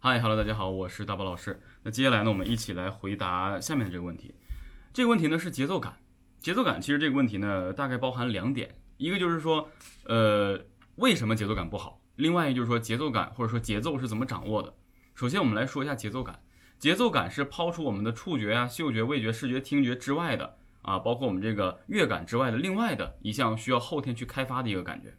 嗨，Hello，大家好，我是大宝老师。那接下来呢，我们一起来回答下面的这个问题。这个问题呢是节奏感。节奏感其实这个问题呢，大概包含两点，一个就是说，呃，为什么节奏感不好？另外一就是说，节奏感或者说节奏是怎么掌握的？首先，我们来说一下节奏感。节奏感是抛出我们的触觉啊、嗅觉、味觉、视觉、听觉之外的啊，包括我们这个乐感之外的另外的一项需要后天去开发的一个感觉。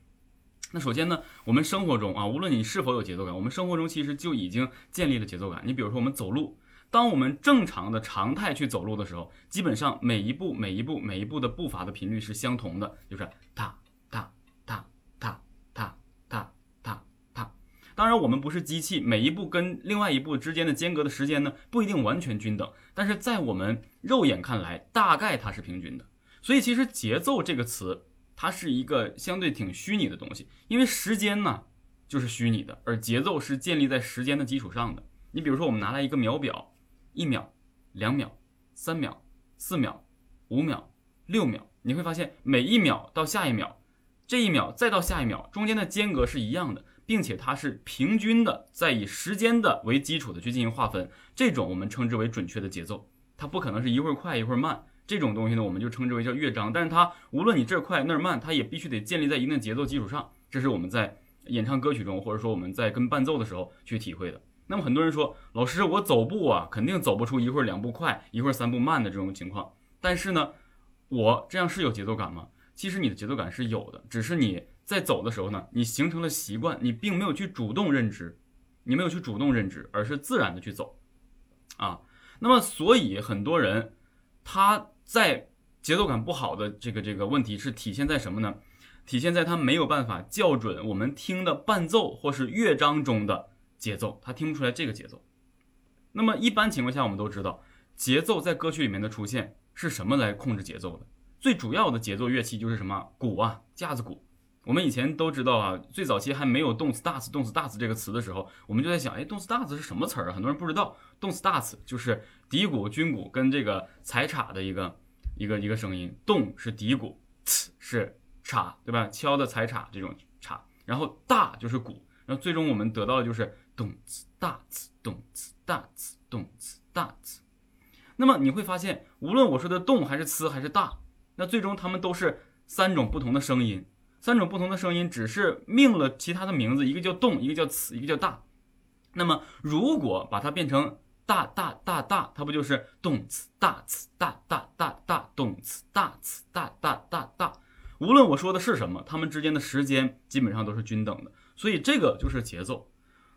那首先呢，我们生活中啊，无论你是否有节奏感，我们生活中其实就已经建立了节奏感。你比如说，我们走路，当我们正常的常态去走路的时候，基本上每一步、每一步、每一步的步伐的频率是相同的，就是踏踏踏踏踏踏踏踏。当然，我们不是机器，每一步跟另外一步之间的间隔的时间呢，不一定完全均等，但是在我们肉眼看来，大概它是平均的。所以，其实节奏这个词。它是一个相对挺虚拟的东西，因为时间呢就是虚拟的，而节奏是建立在时间的基础上的。你比如说，我们拿来一个秒表，一秒、两秒、三秒、四秒、五秒、六秒，你会发现每一秒到下一秒，这一秒再到下一秒中间的间隔是一样的，并且它是平均的，在以时间的为基础的去进行划分，这种我们称之为准确的节奏，它不可能是一会儿快一会儿慢。这种东西呢，我们就称之为叫乐章，但是它无论你这儿快那儿慢，它也必须得建立在一定的节奏基础上。这是我们在演唱歌曲中，或者说我们在跟伴奏的时候去体会的。那么很多人说，老师，我走步啊，肯定走不出一会儿两步快，一会儿三步慢的这种情况。但是呢，我这样是有节奏感吗？其实你的节奏感是有的，只是你在走的时候呢，你形成了习惯，你并没有去主动认知，你没有去主动认知，而是自然的去走啊。那么所以很多人他。在节奏感不好的这个这个问题是体现在什么呢？体现在它没有办法校准我们听的伴奏或是乐章中的节奏，它听不出来这个节奏。那么一般情况下，我们都知道节奏在歌曲里面的出现是什么来控制节奏的？最主要的节奏乐器就是什么？鼓啊，架子鼓。我们以前都知道啊，最早期还没有动次打次动次打次这个词的时候，我们就在想，哎，动次打次是什么词儿啊？很多人不知道，动次打次就是底鼓、军鼓跟这个踩镲的一个一个一个声音。动是底鼓，次是镲，对吧？敲的踩镲这种镲，然后大就是鼓，然后最终我们得到的就是动次打次，动次打次，动次打次。那么你会发现，无论我说的动还是呲还是大，那最终它们都是三种不同的声音。三种不同的声音，只是命了其他的名字，一个叫动，一个叫呲，一个叫大。那么，如果把它变成大大大大，它不就是动词大词大大大大动词大词大大大大？无论我说的是什么，它们之间的时间基本上都是均等的。所以这个就是节奏。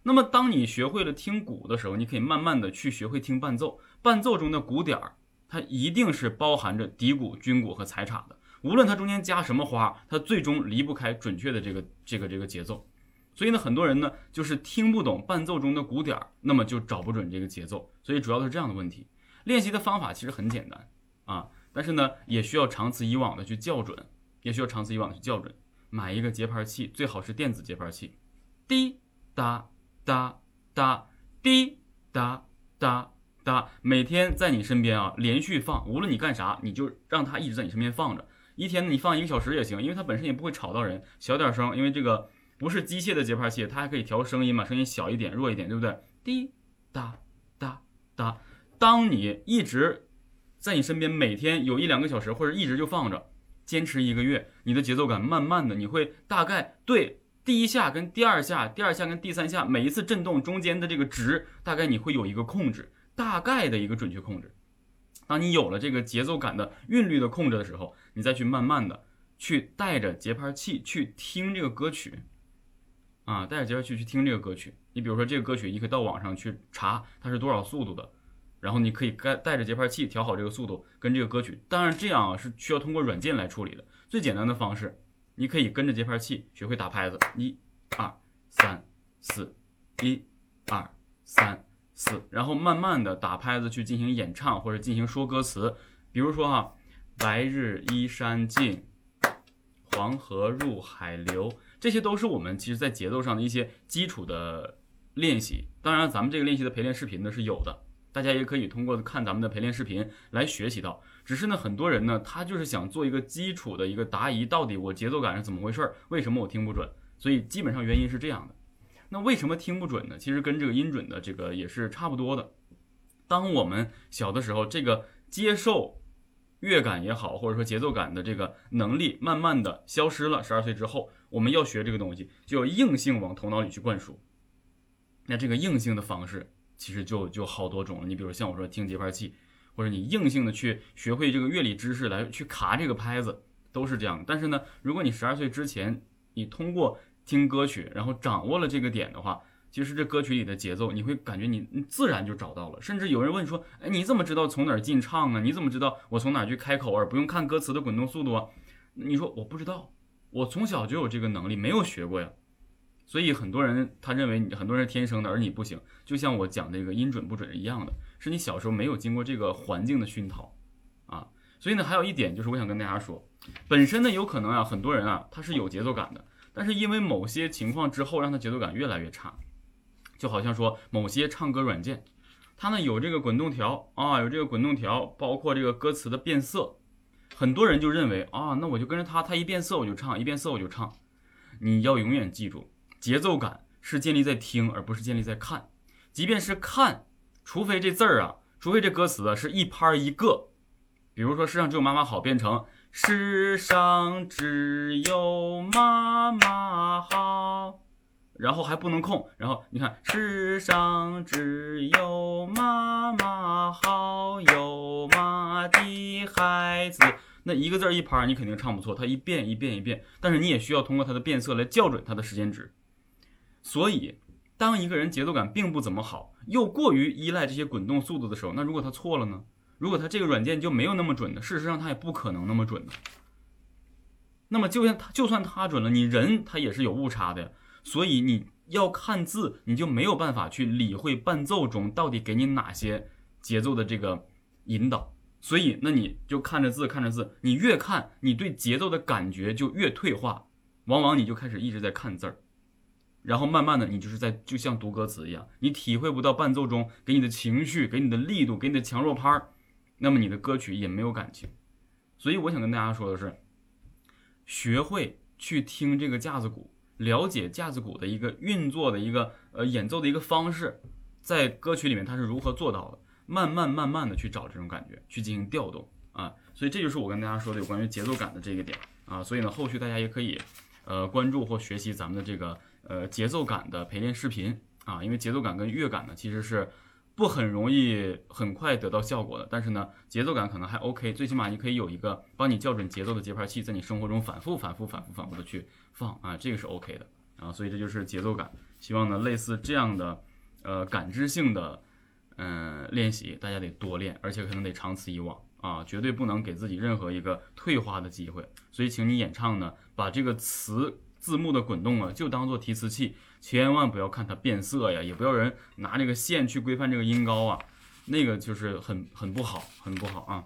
那么，当你学会了听鼓的时候，你可以慢慢的去学会听伴奏。伴奏中的鼓点儿，它一定是包含着底鼓、军鼓和踩镲的。无论它中间加什么花，它最终离不开准确的这个这个这个节奏。所以呢，很多人呢就是听不懂伴奏中的鼓点儿，那么就找不准这个节奏。所以主要是这样的问题。练习的方法其实很简单啊，但是呢也需要长此以往的去校准，也需要长此以往的去校准。买一个节拍器，最好是电子节拍器，滴答答答，滴答答答，每天在你身边啊连续放，无论你干啥，你就让它一直在你身边放着。一天你放一个小时也行，因为它本身也不会吵到人，小点声，因为这个不是机械的节拍器，它还可以调声音嘛，声音小一点、弱一点，对不对？滴答答答，当你一直在你身边，每天有一两个小时，或者一直就放着，坚持一个月，你的节奏感慢慢的，你会大概对第一下跟第二下、第二下跟第三下每一次震动中间的这个值，大概你会有一个控制，大概的一个准确控制。当你有了这个节奏感的韵律的控制的时候，你再去慢慢的去带着节拍器去听这个歌曲，啊，带着节拍器去听这个歌曲。你比如说这个歌曲，你可以到网上去查它是多少速度的，然后你可以带带着节拍器调好这个速度跟这个歌曲。当然这样啊是需要通过软件来处理的。最简单的方式，你可以跟着节拍器学会打拍子，一、二、三、四，一、二、三。四，然后慢慢的打拍子去进行演唱或者进行说歌词，比如说哈，白日依山尽，黄河入海流，这些都是我们其实在节奏上的一些基础的练习。当然，咱们这个练习的陪练视频呢是有的，大家也可以通过看咱们的陪练视频来学习到。只是呢，很多人呢，他就是想做一个基础的一个答疑，到底我节奏感是怎么回事儿？为什么我听不准？所以基本上原因是这样的。那为什么听不准呢？其实跟这个音准的这个也是差不多的。当我们小的时候，这个接受乐感也好，或者说节奏感的这个能力慢慢的消失了。十二岁之后，我们要学这个东西，就要硬性往头脑里去灌输。那这个硬性的方式其实就就好多种了。你比如像我说听节拍器，或者你硬性的去学会这个乐理知识来去卡这个拍子，都是这样。但是呢，如果你十二岁之前，你通过听歌曲，然后掌握了这个点的话，其实这歌曲里的节奏，你会感觉你你自然就找到了。甚至有人问说，哎，你怎么知道从哪儿进唱啊？你怎么知道我从哪儿去开口，而不用看歌词的滚动速度啊？你说我不知道，我从小就有这个能力，没有学过呀。所以很多人他认为你很多人天生的，而你不行。就像我讲这个音准不准一样的，是你小时候没有经过这个环境的熏陶啊。所以呢，还有一点就是我想跟大家说，本身呢有可能啊，很多人啊他是有节奏感的。但是因为某些情况之后，让他节奏感越来越差，就好像说某些唱歌软件，它呢有这个滚动条啊，有这个滚动条，包括这个歌词的变色，很多人就认为啊，那我就跟着他，他一变色我就唱，一变色我就唱。你要永远记住，节奏感是建立在听，而不是建立在看。即便是看，除非这字儿啊，除非这歌词啊是一拍一个，比如说世上只有妈妈好，变成。世上只有妈妈好，然后还不能空，然后你看，世上只有妈妈好，有妈的孩子，那一个字一拍，你肯定唱不错，它一遍一遍一遍，但是你也需要通过它的变色来校准它的时间值。所以，当一个人节奏感并不怎么好，又过于依赖这些滚动速度的时候，那如果他错了呢？如果他这个软件就没有那么准的，事实上他也不可能那么准的。那么就算他就算他准了，你人他也是有误差的呀，所以你要看字，你就没有办法去理会伴奏中到底给你哪些节奏的这个引导。所以那你就看着字看着字，你越看，你对节奏的感觉就越退化，往往你就开始一直在看字儿，然后慢慢的你就是在就像读歌词一样，你体会不到伴奏中给你的情绪、给你的力度、给你的强弱拍儿。那么你的歌曲也没有感情，所以我想跟大家说的是，学会去听这个架子鼓，了解架子鼓的一个运作的一个呃演奏的一个方式，在歌曲里面它是如何做到的，慢慢慢慢的去找这种感觉，去进行调动啊，所以这就是我跟大家说的有关于节奏感的这个点啊，所以呢，后续大家也可以呃关注或学习咱们的这个呃节奏感的陪练视频啊，因为节奏感跟乐感呢其实是。不很容易很快得到效果的，但是呢，节奏感可能还 OK，最起码你可以有一个帮你校准节奏的节拍器，在你生活中反复、反复、反复、反复的去放啊，这个是 OK 的啊，所以这就是节奏感。希望呢，类似这样的呃感知性的嗯练习，大家得多练，而且可能得长此以往啊，绝对不能给自己任何一个退化的机会。所以，请你演唱呢，把这个词。字幕的滚动啊，就当做提词器，千万不要看它变色呀，也不要人拿这个线去规范这个音高啊，那个就是很很不好，很不好啊。